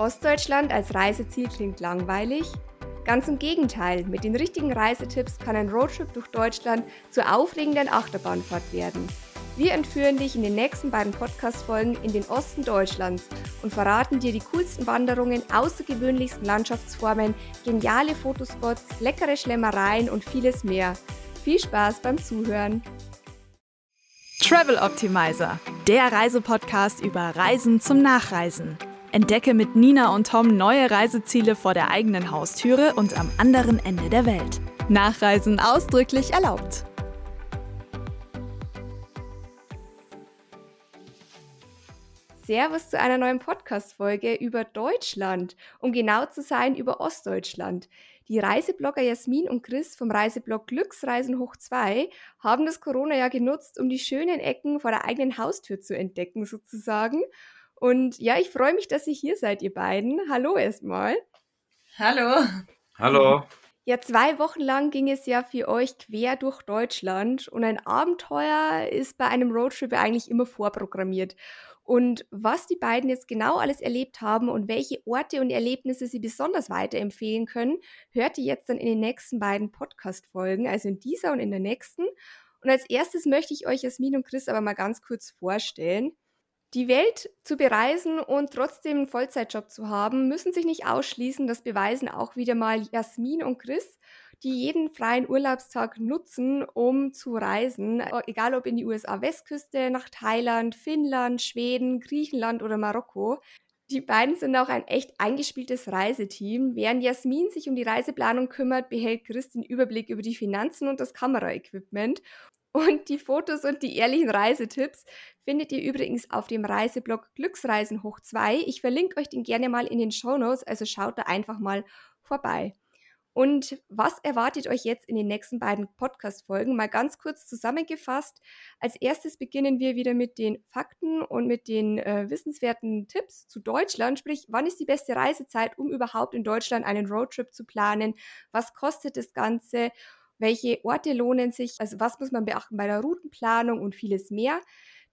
Ostdeutschland als Reiseziel klingt langweilig? Ganz im Gegenteil, mit den richtigen Reisetipps kann ein Roadtrip durch Deutschland zur aufregenden Achterbahnfahrt werden. Wir entführen dich in den nächsten beiden Podcast-Folgen in den Osten Deutschlands und verraten dir die coolsten Wanderungen, außergewöhnlichsten Landschaftsformen, geniale Fotospots, leckere Schlemmereien und vieles mehr. Viel Spaß beim Zuhören! Travel Optimizer, der Reisepodcast über Reisen zum Nachreisen. Entdecke mit Nina und Tom neue Reiseziele vor der eigenen Haustüre und am anderen Ende der Welt. Nachreisen ausdrücklich erlaubt. Servus zu einer neuen Podcast-Folge über Deutschland, um genau zu sein über Ostdeutschland. Die Reiseblogger Jasmin und Chris vom Reiseblog Glücksreisen hoch 2 haben das Corona-Jahr genutzt, um die schönen Ecken vor der eigenen Haustür zu entdecken, sozusagen. Und ja, ich freue mich, dass ihr hier seid, ihr beiden. Hallo erstmal. Hallo. Hallo. Ja, zwei Wochen lang ging es ja für euch quer durch Deutschland und ein Abenteuer ist bei einem Roadtrip eigentlich immer vorprogrammiert. Und was die beiden jetzt genau alles erlebt haben und welche Orte und Erlebnisse sie besonders weiterempfehlen können, hört ihr jetzt dann in den nächsten beiden Podcast-Folgen, also in dieser und in der nächsten. Und als erstes möchte ich euch Jasmin und Chris aber mal ganz kurz vorstellen. Die Welt zu bereisen und trotzdem einen Vollzeitjob zu haben, müssen sich nicht ausschließen. Das beweisen auch wieder mal Jasmin und Chris, die jeden freien Urlaubstag nutzen, um zu reisen. Egal ob in die USA-Westküste, nach Thailand, Finnland, Schweden, Griechenland oder Marokko. Die beiden sind auch ein echt eingespieltes Reiseteam. Während Jasmin sich um die Reiseplanung kümmert, behält Chris den Überblick über die Finanzen und das Kameraequipment. Und die Fotos und die ehrlichen Reisetipps findet ihr übrigens auf dem Reiseblog Glücksreisen hoch 2. Ich verlinke euch den gerne mal in den Show Notes, also schaut da einfach mal vorbei. Und was erwartet euch jetzt in den nächsten beiden Podcast-Folgen? Mal ganz kurz zusammengefasst. Als erstes beginnen wir wieder mit den Fakten und mit den äh, wissenswerten Tipps zu Deutschland. Sprich, wann ist die beste Reisezeit, um überhaupt in Deutschland einen Roadtrip zu planen? Was kostet das Ganze? Welche Orte lohnen sich, also was muss man beachten bei der Routenplanung und vieles mehr.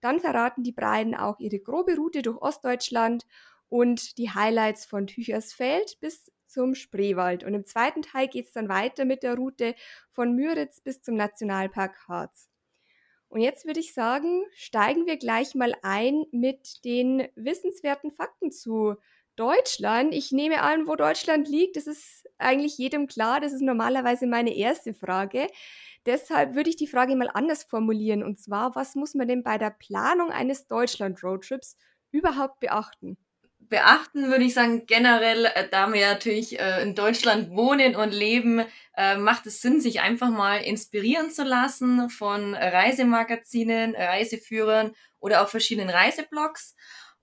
Dann verraten die beiden auch ihre grobe Route durch Ostdeutschland und die Highlights von Tüchersfeld bis zum Spreewald. Und im zweiten Teil geht es dann weiter mit der Route von Müritz bis zum Nationalpark Harz. Und jetzt würde ich sagen, steigen wir gleich mal ein mit den wissenswerten Fakten zu Deutschland. Ich nehme an, wo Deutschland liegt, das ist eigentlich jedem klar. Das ist normalerweise meine erste Frage. Deshalb würde ich die Frage mal anders formulieren. Und zwar, was muss man denn bei der Planung eines Deutschland-Roadtrips überhaupt beachten? Beachten würde ich sagen, generell, äh, da wir natürlich äh, in Deutschland wohnen und leben, äh, macht es Sinn, sich einfach mal inspirieren zu lassen von Reisemagazinen, Reiseführern oder auch verschiedenen Reiseblogs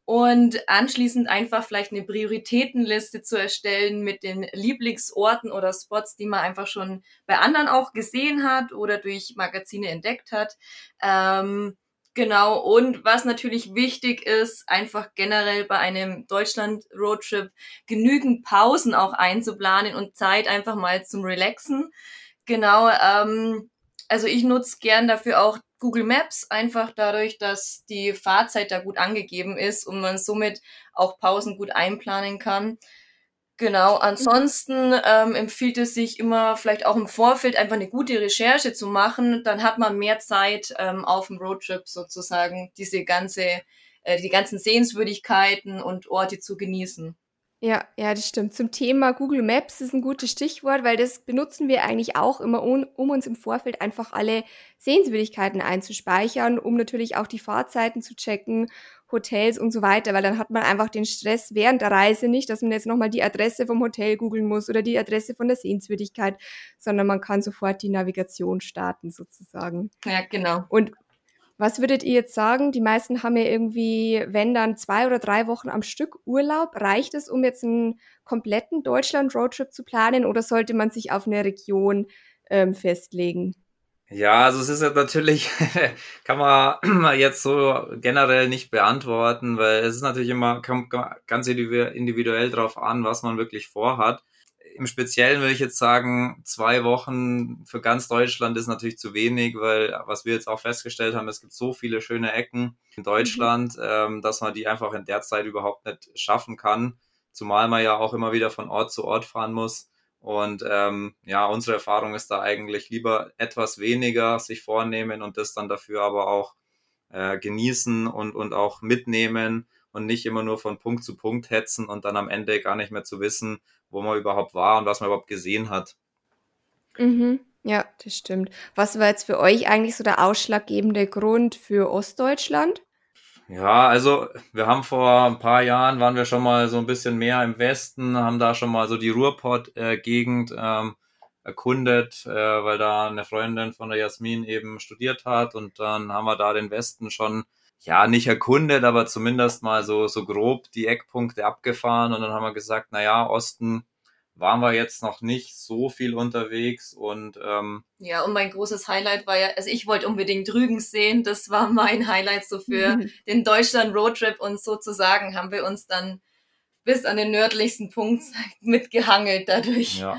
und anschließend einfach vielleicht eine Prioritätenliste zu erstellen mit den Lieblingsorten oder Spots, die man einfach schon bei anderen auch gesehen hat oder durch Magazine entdeckt hat. Ähm, genau, und was natürlich wichtig ist, einfach generell bei einem Deutschland-Roadtrip genügend Pausen auch einzuplanen und Zeit einfach mal zum Relaxen. Genau, ähm, also ich nutze gern dafür auch Google Maps, einfach dadurch, dass die Fahrzeit da gut angegeben ist und man somit auch Pausen gut einplanen kann. Genau, ansonsten ähm, empfiehlt es sich immer vielleicht auch im Vorfeld einfach eine gute Recherche zu machen. Dann hat man mehr Zeit ähm, auf dem Roadtrip sozusagen diese ganze, äh, die ganzen Sehenswürdigkeiten und Orte zu genießen. Ja, ja, das stimmt. Zum Thema Google Maps ist ein gutes Stichwort, weil das benutzen wir eigentlich auch immer, um, um uns im Vorfeld einfach alle Sehenswürdigkeiten einzuspeichern, um natürlich auch die Fahrzeiten zu checken, Hotels und so weiter, weil dann hat man einfach den Stress während der Reise nicht, dass man jetzt nochmal die Adresse vom Hotel googeln muss oder die Adresse von der Sehenswürdigkeit, sondern man kann sofort die Navigation starten sozusagen. Ja, genau. Und was würdet ihr jetzt sagen? Die meisten haben ja irgendwie, wenn dann zwei oder drei Wochen am Stück Urlaub. Reicht es, um jetzt einen kompletten Deutschland-Roadtrip zu planen oder sollte man sich auf eine Region ähm, festlegen? Ja, also es ist ja natürlich, kann man jetzt so generell nicht beantworten, weil es ist natürlich immer, kommt ganz individuell drauf an, was man wirklich vorhat im Speziellen würde ich jetzt sagen, zwei Wochen für ganz Deutschland ist natürlich zu wenig, weil was wir jetzt auch festgestellt haben, es gibt so viele schöne Ecken in Deutschland, mhm. ähm, dass man die einfach in der Zeit überhaupt nicht schaffen kann. zumal man ja auch immer wieder von Ort zu Ort fahren muss. Und ähm, ja, unsere Erfahrung ist da eigentlich lieber etwas weniger sich vornehmen und das dann dafür aber auch äh, genießen und, und auch mitnehmen und nicht immer nur von Punkt zu Punkt hetzen und dann am Ende gar nicht mehr zu wissen, wo man überhaupt war und was man überhaupt gesehen hat. Mhm. Ja, das stimmt. Was war jetzt für euch eigentlich so der ausschlaggebende Grund für Ostdeutschland? Ja, also wir haben vor ein paar Jahren waren wir schon mal so ein bisschen mehr im Westen, haben da schon mal so die Ruhrpott-Gegend ähm, erkundet, äh, weil da eine Freundin von der Jasmin eben studiert hat und dann haben wir da den Westen schon ja nicht erkundet, aber zumindest mal so so grob die Eckpunkte abgefahren. Und dann haben wir gesagt, na ja, Osten waren wir jetzt noch nicht so viel unterwegs. Und ähm, ja und mein großes Highlight war ja also ich wollte unbedingt Rügen sehen. Das war mein Highlight so für den Deutschland Roadtrip und sozusagen haben wir uns dann bis an den nördlichsten Punkt mitgehangelt dadurch. Ja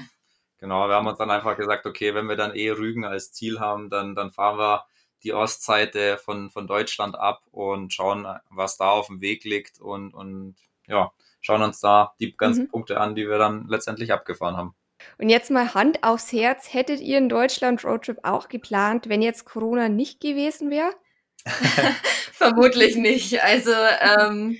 genau. Wir haben uns dann einfach gesagt okay wenn wir dann eh Rügen als Ziel haben dann dann fahren wir die Ostseite von von Deutschland ab und schauen was da auf dem Weg liegt und und ja schauen uns da die ganzen mhm. Punkte an, die wir dann letztendlich abgefahren haben. Und jetzt mal Hand aufs Herz, hättet ihr einen Deutschland-Roadtrip auch geplant, wenn jetzt Corona nicht gewesen wäre? Vermutlich nicht. Also ähm,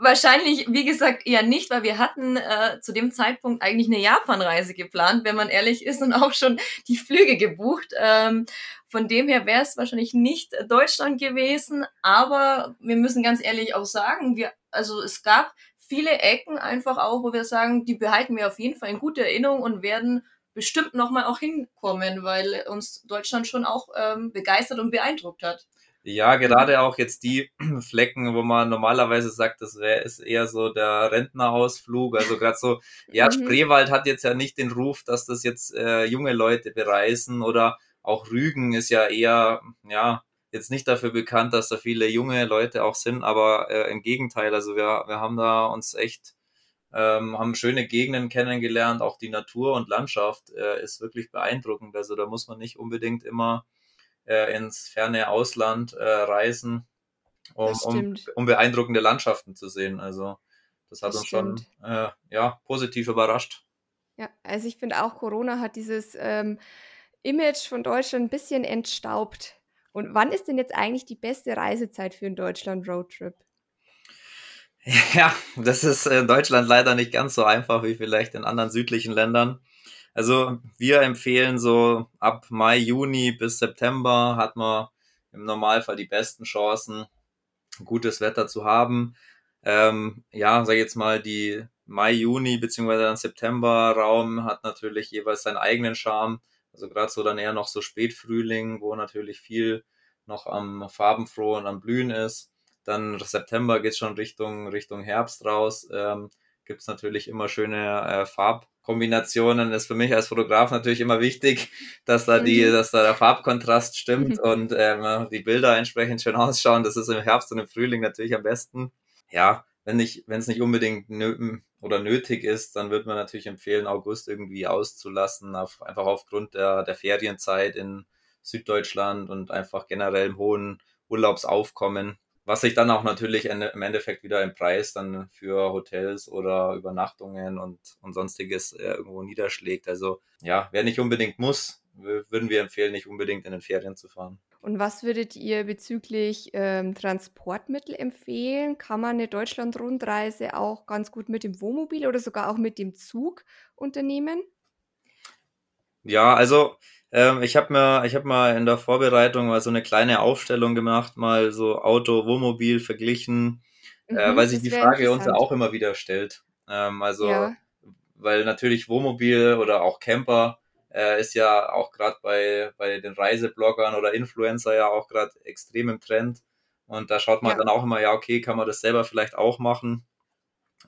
wahrscheinlich, wie gesagt, eher nicht, weil wir hatten äh, zu dem Zeitpunkt eigentlich eine Japan-Reise geplant, wenn man ehrlich ist, und auch schon die Flüge gebucht. Ähm, von dem her wäre es wahrscheinlich nicht Deutschland gewesen, aber wir müssen ganz ehrlich auch sagen, wir, also es gab viele Ecken einfach auch, wo wir sagen, die behalten wir auf jeden Fall in guter Erinnerung und werden bestimmt nochmal auch hinkommen, weil uns Deutschland schon auch ähm, begeistert und beeindruckt hat. Ja, gerade auch jetzt die Flecken, wo man normalerweise sagt, das wäre ist eher so der Rentnerausflug. Also gerade so, ja, mhm. Spreewald hat jetzt ja nicht den Ruf, dass das jetzt äh, junge Leute bereisen oder auch Rügen ist ja eher, ja, jetzt nicht dafür bekannt, dass da viele junge Leute auch sind, aber äh, im Gegenteil, also wir, wir haben da uns echt, ähm, haben schöne Gegenden kennengelernt, auch die Natur und Landschaft äh, ist wirklich beeindruckend. Also da muss man nicht unbedingt immer äh, ins ferne Ausland äh, reisen, um, um, um beeindruckende Landschaften zu sehen. Also das hat das uns stimmt. schon äh, ja, positiv überrascht. Ja, also ich finde auch, Corona hat dieses ähm, Image von Deutschland ein bisschen entstaubt und wann ist denn jetzt eigentlich die beste Reisezeit für einen Deutschland-Roadtrip? Ja, das ist in Deutschland leider nicht ganz so einfach wie vielleicht in anderen südlichen Ländern. Also wir empfehlen so ab Mai, Juni bis September hat man im Normalfall die besten Chancen, gutes Wetter zu haben. Ähm, ja, sag jetzt mal, die Mai, Juni beziehungsweise dann September Raum hat natürlich jeweils seinen eigenen Charme. Also gerade so dann eher noch so Spätfrühling, wo natürlich viel noch am farbenfroh und am Blühen ist. Dann September geht schon Richtung, Richtung Herbst raus. Ähm, Gibt es natürlich immer schöne äh, Farbkombinationen. Ist für mich als Fotograf natürlich immer wichtig, dass da die, mhm. dass da der Farbkontrast stimmt mhm. und ähm, die Bilder entsprechend schön ausschauen. Das ist im Herbst und im Frühling natürlich am besten. Ja, wenn nicht, wenn es nicht unbedingt nö oder nötig ist, dann würde man natürlich empfehlen, August irgendwie auszulassen, auf, einfach aufgrund der, der Ferienzeit in Süddeutschland und einfach generell im hohen Urlaubsaufkommen, was sich dann auch natürlich im Endeffekt wieder im Preis dann für Hotels oder Übernachtungen und, und sonstiges äh, irgendwo niederschlägt. Also ja, wer nicht unbedingt muss, würden wir empfehlen, nicht unbedingt in den Ferien zu fahren. Und was würdet ihr bezüglich ähm, Transportmittel empfehlen? Kann man eine Deutschland-Rundreise auch ganz gut mit dem Wohnmobil oder sogar auch mit dem Zug unternehmen? Ja, also ähm, ich habe mir, ich habe mal in der Vorbereitung mal so eine kleine Aufstellung gemacht, mal so Auto, Wohnmobil verglichen, äh, mhm, äh, weil sich die Frage uns ja auch immer wieder stellt. Ähm, also, ja. weil natürlich Wohnmobil oder auch Camper äh, ist ja auch gerade bei, bei den Reisebloggern oder Influencer ja auch gerade extrem im Trend. Und da schaut man ja. dann auch immer, ja, okay, kann man das selber vielleicht auch machen.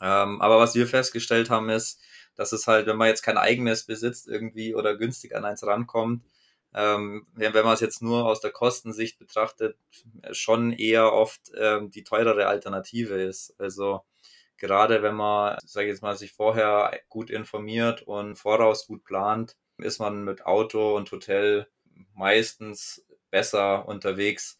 Ähm, aber was wir festgestellt haben, ist, dass es halt, wenn man jetzt kein eigenes besitzt irgendwie oder günstig an eins rankommt, ähm, wenn, man es jetzt nur aus der Kostensicht betrachtet, schon eher oft ähm, die teurere Alternative ist. Also gerade wenn man, sage ich jetzt mal, sich vorher gut informiert und voraus gut plant, ist man mit Auto und Hotel meistens besser unterwegs,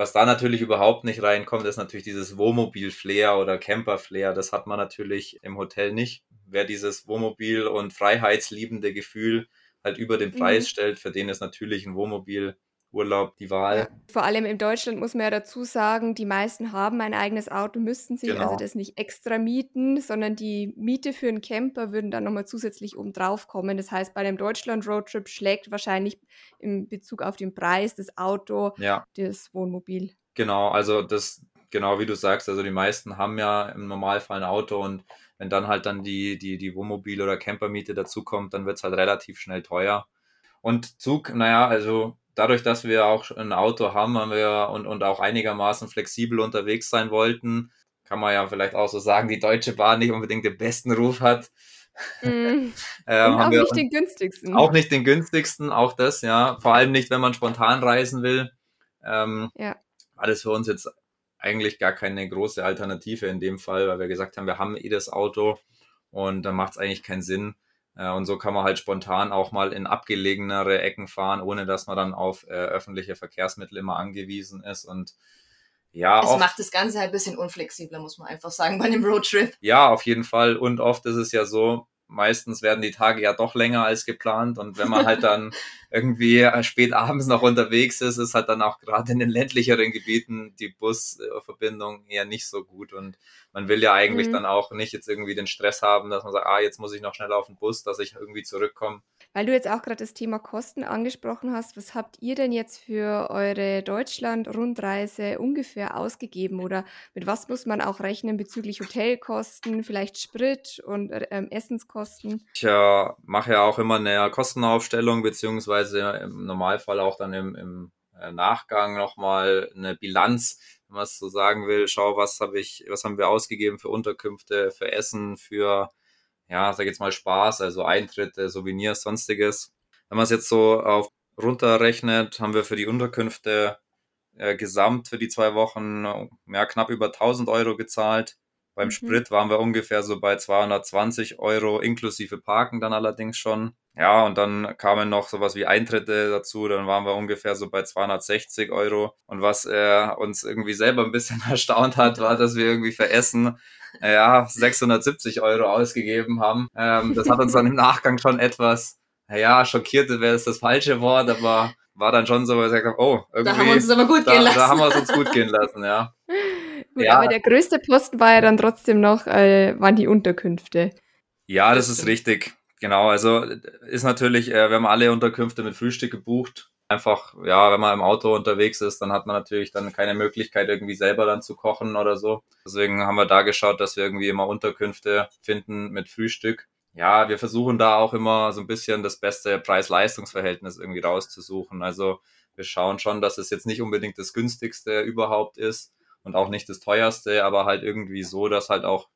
Was da natürlich überhaupt nicht reinkommt, ist natürlich dieses Wohnmobil-Flair oder Camper-Flair. Das hat man natürlich im Hotel nicht. Wer dieses Wohnmobil- und freiheitsliebende Gefühl halt über den Preis mhm. stellt, für den ist natürlich ein Wohnmobil Urlaub die Wahl. Vor allem in Deutschland muss man ja dazu sagen, die meisten haben ein eigenes Auto, müssten sich also genau. also das nicht extra mieten, sondern die Miete für einen Camper würden dann nochmal zusätzlich oben drauf kommen. Das heißt, bei einem Deutschland-Roadtrip schlägt wahrscheinlich in Bezug auf den Preis das Auto ja. das Wohnmobil. Genau, also das, genau wie du sagst, also die meisten haben ja im Normalfall ein Auto und wenn dann halt dann die, die, die Wohnmobil- oder Campermiete dazukommt, dann wird es halt relativ schnell teuer. Und Zug, naja, also dadurch, dass wir auch ein Auto haben, haben wir und, und auch einigermaßen flexibel unterwegs sein wollten, kann man ja vielleicht auch so sagen, die Deutsche Bahn nicht unbedingt den besten Ruf hat. Mm. ähm, auch nicht den günstigsten. Auch nicht den günstigsten, auch das, ja. Vor allem nicht, wenn man spontan reisen will. Ähm, ja. War das für uns jetzt eigentlich gar keine große Alternative in dem Fall, weil wir gesagt haben, wir haben eh das Auto und dann macht es eigentlich keinen Sinn, und so kann man halt spontan auch mal in abgelegenere Ecken fahren, ohne dass man dann auf äh, öffentliche Verkehrsmittel immer angewiesen ist. Und ja, es macht das Ganze halt ein bisschen unflexibler, muss man einfach sagen, bei einem Roadtrip. Ja, auf jeden Fall. Und oft ist es ja so, meistens werden die Tage ja doch länger als geplant. Und wenn man halt dann irgendwie spät abends noch unterwegs ist, ist halt dann auch gerade in den ländlicheren Gebieten die Busverbindung eher nicht so gut. Und man will ja eigentlich mhm. dann auch nicht jetzt irgendwie den Stress haben, dass man sagt, ah, jetzt muss ich noch schnell auf den Bus, dass ich irgendwie zurückkomme. Weil du jetzt auch gerade das Thema Kosten angesprochen hast, was habt ihr denn jetzt für eure Deutschland-Rundreise ungefähr ausgegeben oder mit was muss man auch rechnen bezüglich Hotelkosten, vielleicht Sprit und ähm, Essenskosten? Ich äh, mache ja auch immer eine Kostenaufstellung, beziehungsweise im Normalfall auch dann im, im äh, Nachgang nochmal eine Bilanz, wenn man es so sagen will. Schau, was habe ich, was haben wir ausgegeben für Unterkünfte, für Essen, für ja, sag jetzt mal Spaß, also Eintritte, Souvenirs, sonstiges. Wenn man es jetzt so auf runterrechnet, haben wir für die Unterkünfte äh, gesamt für die zwei Wochen ja, knapp über 1000 Euro gezahlt. Beim mhm. Sprit waren wir ungefähr so bei 220 Euro inklusive Parken dann allerdings schon. Ja, und dann kamen noch sowas wie Eintritte dazu, dann waren wir ungefähr so bei 260 Euro. Und was äh, uns irgendwie selber ein bisschen erstaunt hat, war, dass wir irgendwie für Essen ja, 670 Euro ausgegeben haben. Ähm, das hat uns dann im Nachgang schon etwas, naja, schockiert wäre es das falsche Wort, aber war dann schon so, wo wir gesagt haben, oh, irgendwie. Da haben wir uns aber gut da, gehen lassen. Da haben wir es uns gut gehen lassen, ja. Gut, ja. aber der größte Posten war ja dann trotzdem noch, äh, waren die Unterkünfte. Ja, das ist richtig. Genau, also ist natürlich, äh, wir haben alle Unterkünfte mit Frühstück gebucht einfach, ja, wenn man im Auto unterwegs ist, dann hat man natürlich dann keine Möglichkeit, irgendwie selber dann zu kochen oder so. Deswegen haben wir da geschaut, dass wir irgendwie immer Unterkünfte finden mit Frühstück. Ja, wir versuchen da auch immer so ein bisschen das beste Preis-Leistungs-Verhältnis irgendwie rauszusuchen. Also wir schauen schon, dass es jetzt nicht unbedingt das günstigste überhaupt ist und auch nicht das teuerste, aber halt irgendwie so, dass halt auch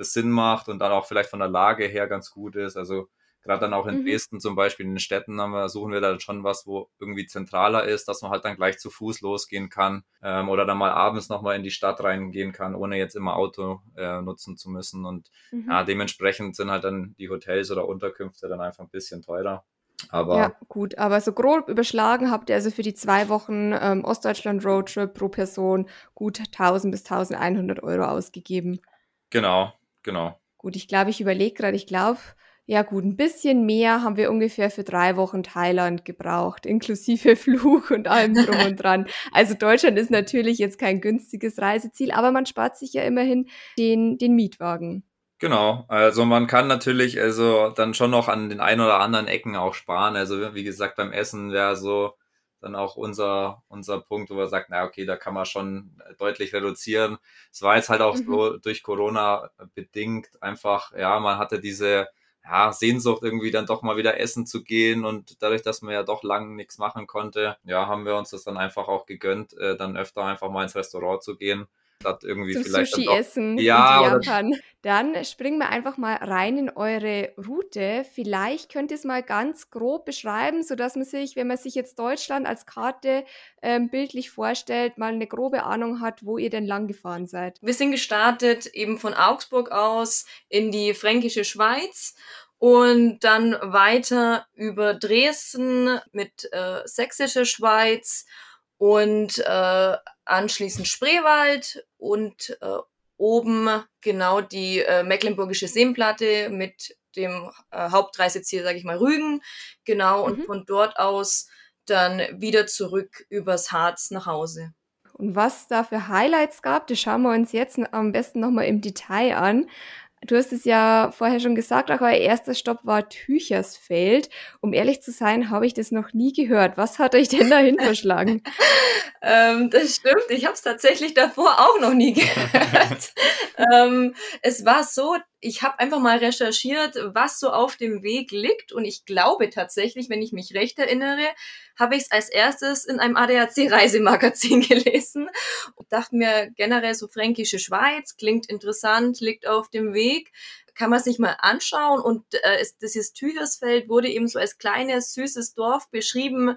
das Sinn macht und dann auch vielleicht von der Lage her ganz gut ist. Also Gerade dann auch in mhm. Dresden zum Beispiel, in den Städten haben wir, suchen wir da schon was, wo irgendwie zentraler ist, dass man halt dann gleich zu Fuß losgehen kann ähm, oder dann mal abends nochmal in die Stadt reingehen kann, ohne jetzt immer Auto äh, nutzen zu müssen. Und mhm. ja, dementsprechend sind halt dann die Hotels oder Unterkünfte dann einfach ein bisschen teurer. Aber ja, gut, aber so grob überschlagen habt ihr also für die zwei Wochen ähm, Ostdeutschland Roadtrip pro Person gut 1000 bis 1100 Euro ausgegeben. Genau, genau. Gut, ich glaube, ich überlege gerade, ich glaube, ja gut, ein bisschen mehr haben wir ungefähr für drei Wochen Thailand gebraucht, inklusive Flug und allem drum und dran. Also Deutschland ist natürlich jetzt kein günstiges Reiseziel, aber man spart sich ja immerhin den, den Mietwagen. Genau, also man kann natürlich also dann schon noch an den ein oder anderen Ecken auch sparen. Also wie gesagt, beim Essen wäre so dann auch unser, unser Punkt, wo wir sagen, na okay, da kann man schon deutlich reduzieren. Es war jetzt halt auch mhm. so durch Corona bedingt einfach, ja, man hatte diese ja, Sehnsucht irgendwie dann doch mal wieder essen zu gehen und dadurch, dass man ja doch lang nichts machen konnte, ja, haben wir uns das dann einfach auch gegönnt, äh, dann öfter einfach mal ins Restaurant zu gehen statt irgendwie Zum vielleicht. Sushi essen ja, in Japan. Dann springen wir einfach mal rein in eure Route. Vielleicht könnt ihr es mal ganz grob beschreiben, sodass man sich, wenn man sich jetzt Deutschland als Karte ähm, bildlich vorstellt, mal eine grobe Ahnung hat, wo ihr denn lang gefahren seid. Wir sind gestartet eben von Augsburg aus in die fränkische Schweiz und dann weiter über Dresden mit äh, sächsischer Schweiz und äh, anschließend Spreewald und äh, oben genau die äh, Mecklenburgische Seenplatte mit dem äh, Hauptreiseziel, sage ich mal, Rügen. Genau, und mhm. von dort aus dann wieder zurück übers Harz nach Hause. Und was da für Highlights gab, das schauen wir uns jetzt am besten nochmal im Detail an. Du hast es ja vorher schon gesagt, auch euer erster Stopp war Tüchersfeld. Um ehrlich zu sein, habe ich das noch nie gehört. Was hat euch denn dahin verschlagen? ähm, das stimmt, ich habe es tatsächlich davor auch noch nie gehört. ähm, es war so, ich habe einfach mal recherchiert, was so auf dem Weg liegt. Und ich glaube tatsächlich, wenn ich mich recht erinnere, habe ich es als erstes in einem ADAC-Reisemagazin gelesen und dachte mir generell so fränkische Schweiz, klingt interessant, liegt auf dem Weg kann man sich mal anschauen. Und äh, dieses Tüchersfeld wurde eben so als kleines, süßes Dorf beschrieben,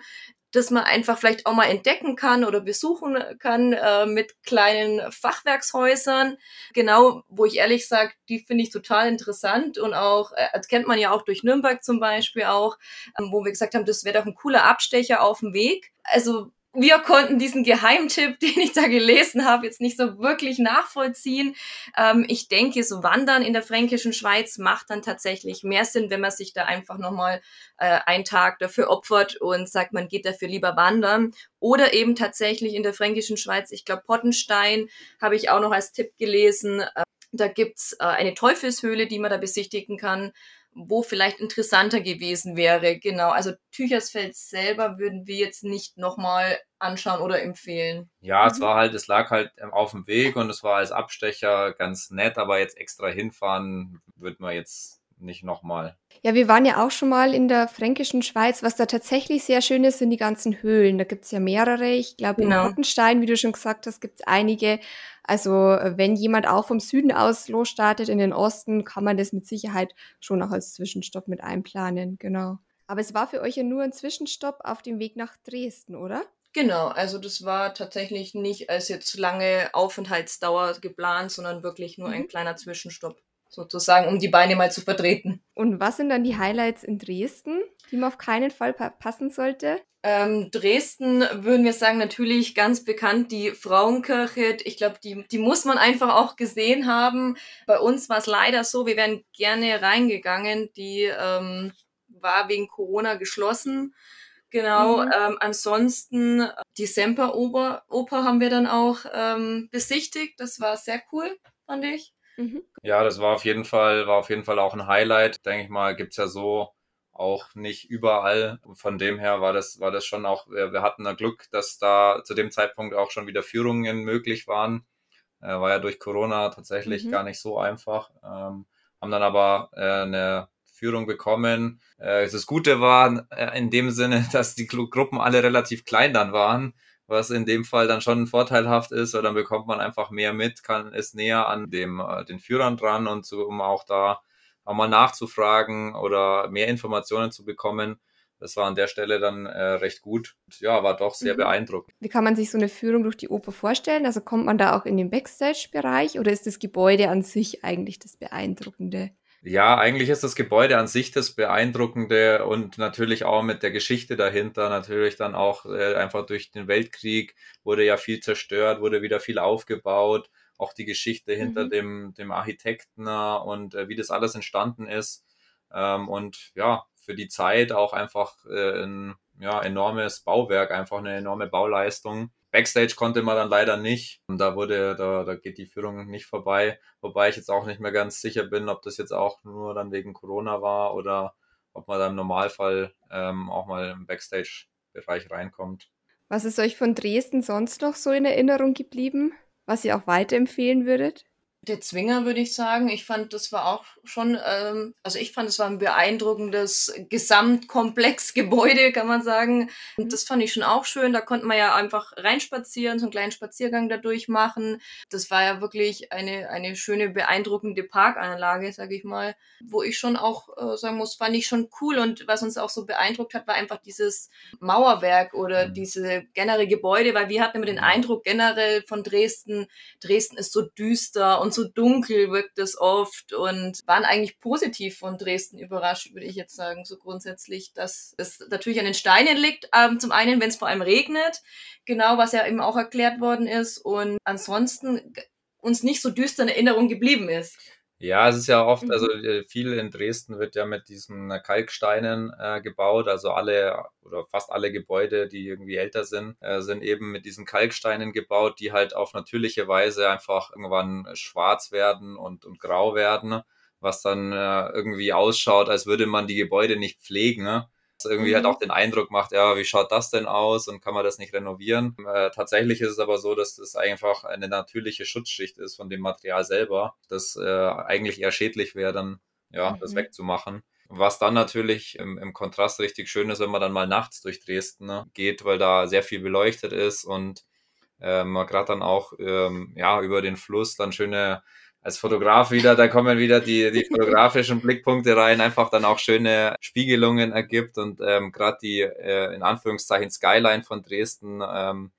das man einfach vielleicht auch mal entdecken kann oder besuchen kann äh, mit kleinen Fachwerkshäusern. Genau, wo ich ehrlich sage, die finde ich total interessant und auch, äh, das kennt man ja auch durch Nürnberg zum Beispiel auch, ähm, wo wir gesagt haben, das wäre doch ein cooler Abstecher auf dem Weg. Also wir konnten diesen Geheimtipp, den ich da gelesen habe, jetzt nicht so wirklich nachvollziehen. Ähm, ich denke, so Wandern in der fränkischen Schweiz macht dann tatsächlich mehr Sinn, wenn man sich da einfach nochmal äh, einen Tag dafür opfert und sagt, man geht dafür lieber wandern. Oder eben tatsächlich in der fränkischen Schweiz, ich glaube, Pottenstein habe ich auch noch als Tipp gelesen. Äh, da gibt's äh, eine Teufelshöhle, die man da besichtigen kann wo vielleicht interessanter gewesen wäre. Genau, also Tüchersfeld selber würden wir jetzt nicht nochmal anschauen oder empfehlen. Ja, es mhm. war halt, es lag halt ähm, auf dem Weg und es war als Abstecher ganz nett, aber jetzt extra hinfahren würden wir jetzt nicht nochmal. Ja, wir waren ja auch schon mal in der fränkischen Schweiz. Was da tatsächlich sehr schön ist, sind die ganzen Höhlen. Da gibt es ja mehrere. Ich glaube, genau. in Rottenstein, wie du schon gesagt hast, gibt es einige. Also wenn jemand auch vom Süden aus losstartet in den Osten, kann man das mit Sicherheit schon auch als Zwischenstopp mit einplanen. Genau. Aber es war für euch ja nur ein Zwischenstopp auf dem Weg nach Dresden, oder? Genau, also das war tatsächlich nicht als jetzt lange Aufenthaltsdauer geplant, sondern wirklich nur mhm. ein kleiner Zwischenstopp sozusagen, um die Beine mal zu vertreten. Und was sind dann die Highlights in Dresden, die man auf keinen Fall passen sollte? Ähm, Dresden würden wir sagen, natürlich ganz bekannt die Frauenkirche. Ich glaube, die, die muss man einfach auch gesehen haben. Bei uns war es leider so, wir wären gerne reingegangen. Die ähm, war wegen Corona geschlossen. Genau, mhm. ähm, ansonsten äh, die Semperoper Oper haben wir dann auch ähm, besichtigt. Das war sehr cool, fand ich. Mhm. Ja, das war auf jeden Fall, war auf jeden Fall auch ein Highlight. Denke ich mal, gibt's ja so auch nicht überall. Von dem her war das, war das schon auch, wir, wir hatten da Glück, dass da zu dem Zeitpunkt auch schon wieder Führungen möglich waren. Äh, war ja durch Corona tatsächlich mhm. gar nicht so einfach. Ähm, haben dann aber äh, eine Führung bekommen. Äh, das Gute war in dem Sinne, dass die Gruppen alle relativ klein dann waren was in dem Fall dann schon vorteilhaft ist, weil dann bekommt man einfach mehr mit, kann ist näher an dem äh, den Führern dran und so, um auch da auch mal nachzufragen oder mehr Informationen zu bekommen. Das war an der Stelle dann äh, recht gut. Und, ja, war doch sehr mhm. beeindruckend. Wie kann man sich so eine Führung durch die Oper vorstellen? Also kommt man da auch in den Backstage-Bereich oder ist das Gebäude an sich eigentlich das Beeindruckende? Ja, eigentlich ist das Gebäude an sich das Beeindruckende und natürlich auch mit der Geschichte dahinter. Natürlich dann auch äh, einfach durch den Weltkrieg wurde ja viel zerstört, wurde wieder viel aufgebaut. Auch die Geschichte hinter mhm. dem, dem Architekten äh, und äh, wie das alles entstanden ist. Ähm, und ja, für die Zeit auch einfach äh, ein ja, enormes Bauwerk, einfach eine enorme Bauleistung. Backstage konnte man dann leider nicht. Und da wurde, da, da geht die Führung nicht vorbei. Wobei ich jetzt auch nicht mehr ganz sicher bin, ob das jetzt auch nur dann wegen Corona war oder ob man dann im Normalfall ähm, auch mal im Backstage-Bereich reinkommt. Was ist euch von Dresden sonst noch so in Erinnerung geblieben, was ihr auch weiterempfehlen würdet? Der Zwinger, würde ich sagen. Ich fand, das war auch schon, ähm, also ich fand, es war ein beeindruckendes Gesamtkomplexgebäude, kann man sagen. Und das fand ich schon auch schön. Da konnte man ja einfach reinspazieren, so einen kleinen Spaziergang dadurch machen. Das war ja wirklich eine, eine schöne, beeindruckende Parkanlage, sage ich mal, wo ich schon auch äh, sagen muss, fand ich schon cool. Und was uns auch so beeindruckt hat, war einfach dieses Mauerwerk oder mhm. diese generelle Gebäude, weil wir hatten immer den Eindruck generell von Dresden, Dresden ist so düster und so dunkel wirkt es oft und waren eigentlich positiv von Dresden überrascht, würde ich jetzt sagen, so grundsätzlich, dass es natürlich an den Steinen liegt. Ähm, zum einen, wenn es vor allem regnet, genau, was ja eben auch erklärt worden ist und ansonsten uns nicht so düster in Erinnerung geblieben ist. Ja, es ist ja oft, also mhm. äh, viel in Dresden wird ja mit diesen Kalksteinen äh, gebaut. Also alle oder fast alle Gebäude, die irgendwie älter sind, äh, sind eben mit diesen Kalksteinen gebaut, die halt auf natürliche Weise einfach irgendwann schwarz werden und, und grau werden, was dann äh, irgendwie ausschaut, als würde man die Gebäude nicht pflegen. Ne? Irgendwie halt mhm. halt auch den Eindruck macht, ja, wie schaut das denn aus und kann man das nicht renovieren? Äh, tatsächlich ist es aber so, dass das einfach eine natürliche Schutzschicht ist von dem Material selber, das äh, eigentlich eher schädlich wäre, dann ja, mhm. das wegzumachen. Was dann natürlich im, im, Kontrast richtig schön ist, wenn man dann mal nachts durch Dresden ne, geht, weil da sehr viel beleuchtet ist und äh, man gerade dann auch ähm, ja, über den Fluss dann schöne als Fotograf wieder, da kommen wieder die, die fotografischen Blickpunkte rein, einfach dann auch schöne Spiegelungen ergibt und ähm, gerade die äh, in Anführungszeichen Skyline von Dresden ähm,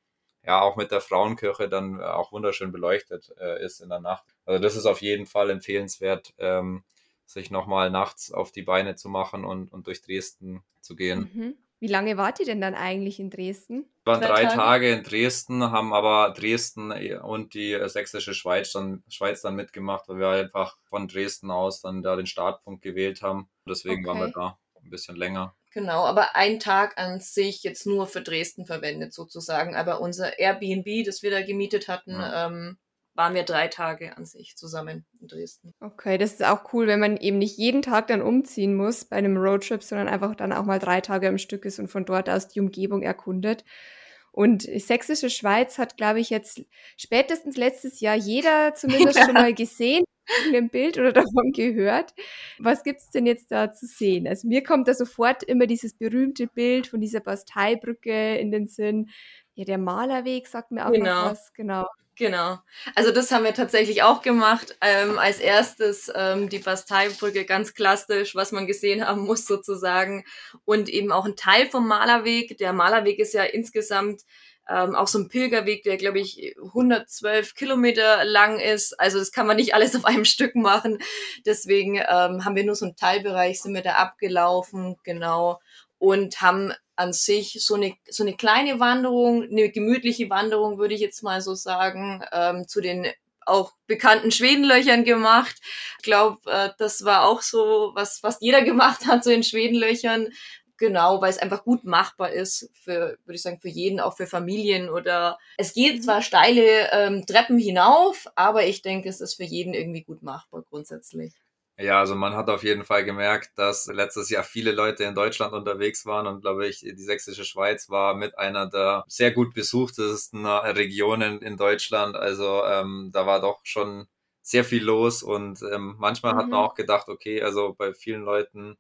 ja auch mit der Frauenkirche dann auch wunderschön beleuchtet äh, ist in der Nacht. Also das ist auf jeden Fall empfehlenswert, ähm, sich nochmal nachts auf die Beine zu machen und, und durch Dresden zu gehen. Mhm. Wie lange wart ihr denn dann eigentlich in Dresden? Wir waren drei, Tage. Tage. in Dresden, haben aber Dresden und die sächsische Schweiz dann, Schweiz dann mitgemacht, weil wir einfach von Dresden aus dann da den Startpunkt gewählt haben. Deswegen okay. waren wir da ein bisschen länger. Genau, aber ein Tag an sich jetzt nur für Dresden verwendet sozusagen. Aber unser Airbnb, das wir da gemietet hatten, ja. ähm, waren wir drei Tage an sich zusammen in Dresden. Okay, das ist auch cool, wenn man eben nicht jeden Tag dann umziehen muss bei einem Roadtrip, sondern einfach dann auch mal drei Tage am Stück ist und von dort aus die Umgebung erkundet. Und Sächsische Schweiz hat, glaube ich, jetzt spätestens letztes Jahr jeder zumindest schon mal gesehen, in dem Bild oder davon gehört. Was gibt es denn jetzt da zu sehen? Also mir kommt da sofort immer dieses berühmte Bild von dieser Basteibrücke in den Sinn. Ja, der Malerweg sagt mir auch genau. was. Genau. Genau. Also das haben wir tatsächlich auch gemacht. Ähm, als erstes ähm, die Basteibrücke, ganz klassisch, was man gesehen haben muss sozusagen. Und eben auch ein Teil vom Malerweg. Der Malerweg ist ja insgesamt ähm, auch so ein Pilgerweg, der, glaube ich, 112 Kilometer lang ist. Also das kann man nicht alles auf einem Stück machen. Deswegen ähm, haben wir nur so einen Teilbereich, sind wir da abgelaufen, genau. Und haben an sich so eine, so eine kleine Wanderung, eine gemütliche Wanderung, würde ich jetzt mal so sagen, ähm, zu den auch bekannten Schwedenlöchern gemacht. Ich glaube, äh, das war auch so, was fast jeder gemacht hat, so in Schwedenlöchern. Genau, weil es einfach gut machbar ist für, würde ich sagen, für jeden, auch für Familien oder es geht zwar steile ähm, Treppen hinauf, aber ich denke, es ist für jeden irgendwie gut machbar grundsätzlich. Ja, also man hat auf jeden Fall gemerkt, dass letztes Jahr viele Leute in Deutschland unterwegs waren und glaube ich, die sächsische Schweiz war mit einer der sehr gut besuchtesten Regionen in Deutschland. Also ähm, da war doch schon sehr viel los und ähm, manchmal mhm. hat man mhm. auch gedacht, okay, also bei vielen Leuten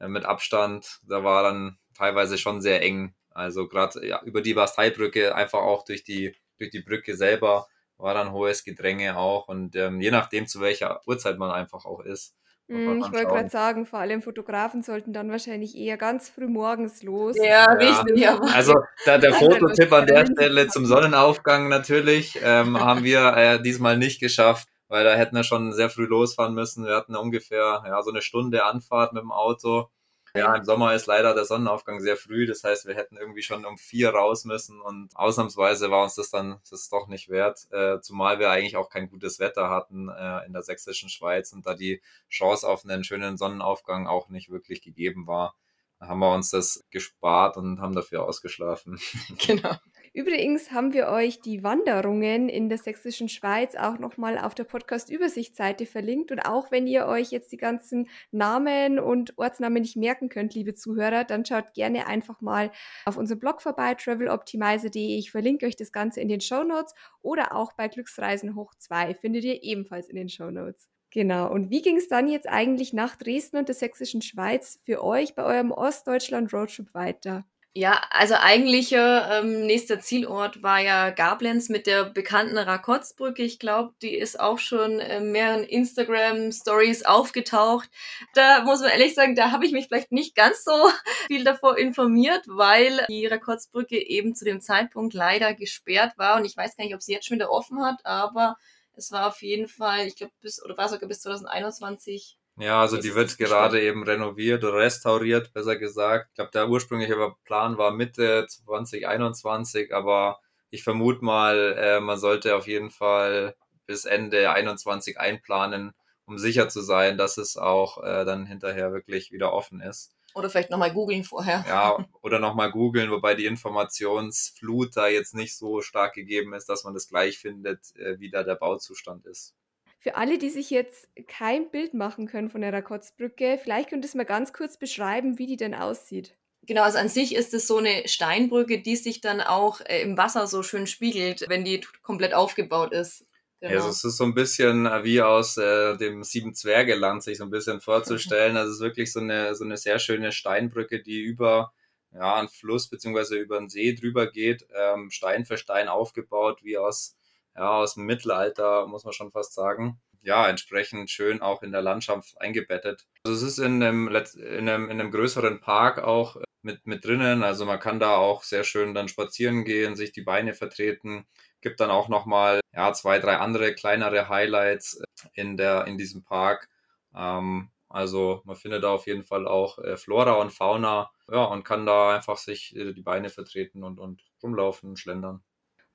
äh, mit Abstand, da war dann teilweise schon sehr eng. Also gerade ja, über die Basteibrücke einfach auch durch die durch die Brücke selber war dann hohes Gedränge auch und ähm, je nachdem, zu welcher Uhrzeit man einfach auch ist. Mm, ich wollte gerade sagen, vor allem Fotografen sollten dann wahrscheinlich eher ganz früh morgens los. Ja, ja. richtig. Ja. Also da, der Fototipp an der Stelle zum Sonnenaufgang natürlich ähm, haben wir äh, diesmal nicht geschafft, weil da hätten wir schon sehr früh losfahren müssen. Wir hatten ungefähr ja, so eine Stunde Anfahrt mit dem Auto ja, im Sommer ist leider der Sonnenaufgang sehr früh. Das heißt, wir hätten irgendwie schon um vier raus müssen und ausnahmsweise war uns das dann das doch nicht wert. Äh, zumal wir eigentlich auch kein gutes Wetter hatten äh, in der sächsischen Schweiz und da die Chance auf einen schönen Sonnenaufgang auch nicht wirklich gegeben war, haben wir uns das gespart und haben dafür ausgeschlafen. Genau. Übrigens haben wir euch die Wanderungen in der sächsischen Schweiz auch nochmal auf der Podcast-Übersichtsseite verlinkt. Und auch wenn ihr euch jetzt die ganzen Namen und Ortsnamen nicht merken könnt, liebe Zuhörer, dann schaut gerne einfach mal auf unserem Blog vorbei, traveloptimizer.de. Ich verlinke euch das Ganze in den Show Notes oder auch bei Glücksreisen hoch 2 findet ihr ebenfalls in den Show Notes. Genau. Und wie ging es dann jetzt eigentlich nach Dresden und der sächsischen Schweiz für euch bei eurem Ostdeutschland-Roadtrip weiter? Ja, also eigentlicher ähm, nächster Zielort war ja Gablenz mit der bekannten Rakotzbrücke. Ich glaube, die ist auch schon in mehreren Instagram-Stories aufgetaucht. Da muss man ehrlich sagen, da habe ich mich vielleicht nicht ganz so viel davor informiert, weil die Rakotzbrücke eben zu dem Zeitpunkt leider gesperrt war. Und ich weiß gar nicht, ob sie jetzt schon wieder offen hat, aber Es war auf jeden Fall, ich glaube, bis, oder war sogar bis 2021 ja, also die wird gerade eben renoviert oder restauriert, besser gesagt. Ich glaube, der ursprüngliche Plan war Mitte 2021, aber ich vermute mal, äh, man sollte auf jeden Fall bis Ende 21 einplanen, um sicher zu sein, dass es auch äh, dann hinterher wirklich wieder offen ist. Oder vielleicht nochmal googeln vorher. Ja, oder nochmal googeln, wobei die Informationsflut da jetzt nicht so stark gegeben ist, dass man das gleich findet, äh, wie da der Bauzustand ist. Für alle, die sich jetzt kein Bild machen können von der Rakotzbrücke, vielleicht könntest du mal ganz kurz beschreiben, wie die denn aussieht. Genau, also an sich ist es so eine Steinbrücke, die sich dann auch äh, im Wasser so schön spiegelt, wenn die komplett aufgebaut ist. Genau. Ja, also es ist so ein bisschen äh, wie aus äh, dem Sieben Zwerge Land sich so ein bisschen vorzustellen. Also es ist wirklich so eine, so eine sehr schöne Steinbrücke, die über ja, einen Fluss beziehungsweise über einen See drüber geht, ähm, Stein für Stein aufgebaut, wie aus ja, aus dem Mittelalter, muss man schon fast sagen. Ja, entsprechend schön auch in der Landschaft eingebettet. Also es ist in einem, in einem, in einem größeren Park auch mit, mit drinnen. Also man kann da auch sehr schön dann spazieren gehen, sich die Beine vertreten. Gibt dann auch nochmal ja, zwei, drei andere kleinere Highlights in, der, in diesem Park. Ähm, also man findet da auf jeden Fall auch äh, Flora und Fauna ja, und kann da einfach sich äh, die Beine vertreten und, und rumlaufen und schlendern.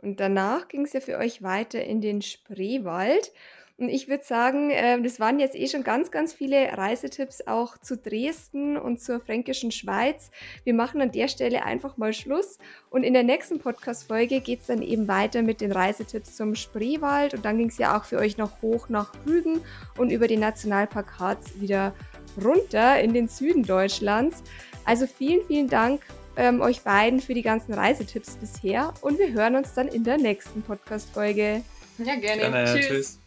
Und danach ging es ja für euch weiter in den Spreewald. Und ich würde sagen, äh, das waren jetzt eh schon ganz, ganz viele Reisetipps auch zu Dresden und zur fränkischen Schweiz. Wir machen an der Stelle einfach mal Schluss. Und in der nächsten Podcast-Folge geht es dann eben weiter mit den Reisetipps zum Spreewald. Und dann ging es ja auch für euch noch hoch nach Rügen und über den Nationalpark Harz wieder runter in den Süden Deutschlands. Also vielen, vielen Dank ähm, euch beiden für die ganzen Reisetipps bisher und wir hören uns dann in der nächsten Podcast-Folge. Ja, gerne. gerne. Tschüss. Tschüss.